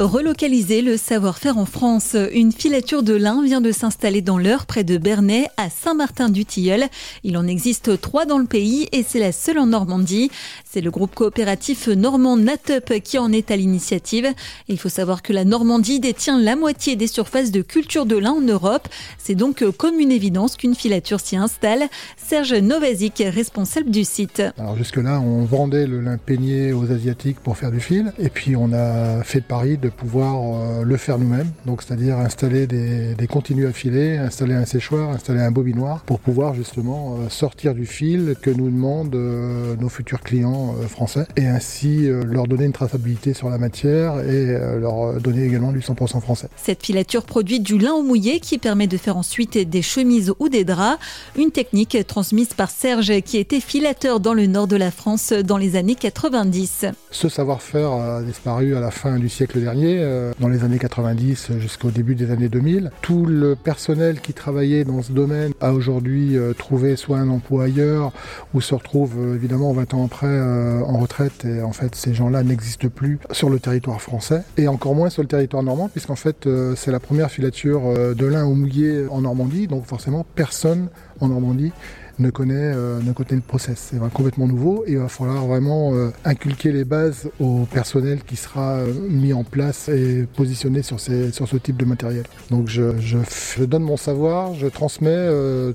Relocaliser le savoir-faire en France. Une filature de lin vient de s'installer dans l'Eure, près de Bernay, à Saint-Martin-du-Tilleul. Il en existe trois dans le pays et c'est la seule en Normandie. C'est le groupe coopératif normand Natup qui en est à l'initiative. Il faut savoir que la Normandie détient la moitié des surfaces de culture de lin en Europe. C'est donc comme une évidence qu'une filature s'y installe. Serge Novazic, responsable du site. Alors jusque-là, on vendait le lin peigné aux Asiatiques pour faire du fil. Et puis on a fait de pouvoir euh, le faire nous-mêmes. Donc c'est-à-dire installer des, des continues à filer, installer un séchoir, installer un bobinoir pour pouvoir justement euh, sortir du fil que nous demandent euh, nos futurs clients français et ainsi leur donner une traçabilité sur la matière et leur donner également du 100% français. Cette filature produit du lin au mouillé qui permet de faire ensuite des chemises ou des draps. Une technique transmise par Serge qui était filateur dans le nord de la France dans les années 90. Ce savoir-faire a disparu à la fin du siècle dernier euh, dans les années 90 jusqu'au début des années 2000. Tout le personnel qui travaillait dans ce domaine a aujourd'hui euh, trouvé soit un emploi ailleurs ou se retrouve euh, évidemment 20 ans après en retraite et en fait ces gens-là n'existent plus sur le territoire français et encore moins sur le territoire normand puisqu'en fait c'est la première filature de lin au mouillé en Normandie donc forcément personne en Normandie ne connaît, euh, ne connaît le process. C'est complètement nouveau et il va falloir vraiment euh, inculquer les bases au personnel qui sera euh, mis en place et positionné sur, ces, sur ce type de matériel. Donc je, je, donne mon savoir, je transmets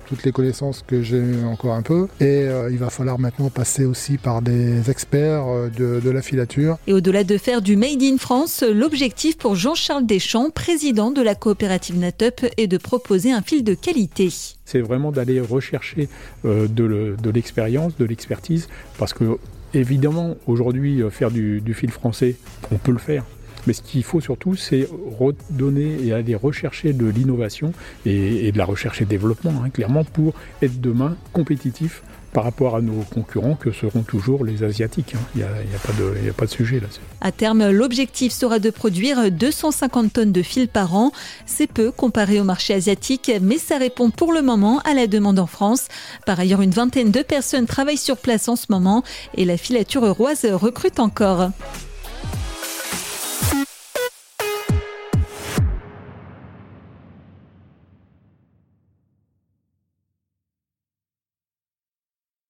toutes les connaissances que j'ai encore un peu et il va falloir maintenant passer aussi par des experts de, de la filature. Et au-delà de faire du Made in France, l'objectif pour Jean-Charles Deschamps, président de la coopérative Natup, est de proposer un fil de qualité c'est vraiment d'aller rechercher euh, de l'expérience, de l'expertise, parce que évidemment aujourd'hui euh, faire du, fil français, on peut le faire. Mais ce qu'il faut surtout, c'est redonner et aller rechercher de l'innovation et, de la recherche et développement, hein, clairement, pour être demain compétitif par rapport à nos concurrents que seront toujours les Asiatiques. Hein. Il n'y a, a, pas de sujet là-dessus. À terme, l'objectif sera de produire 250 tonnes de fil par an. C'est peu comparé au marché asiatique, mais ça répond pour le moment à la demande en France. Par ailleurs, une vingtaine de personnes travaillent sur place en ce moment et la filature roise recrute encore.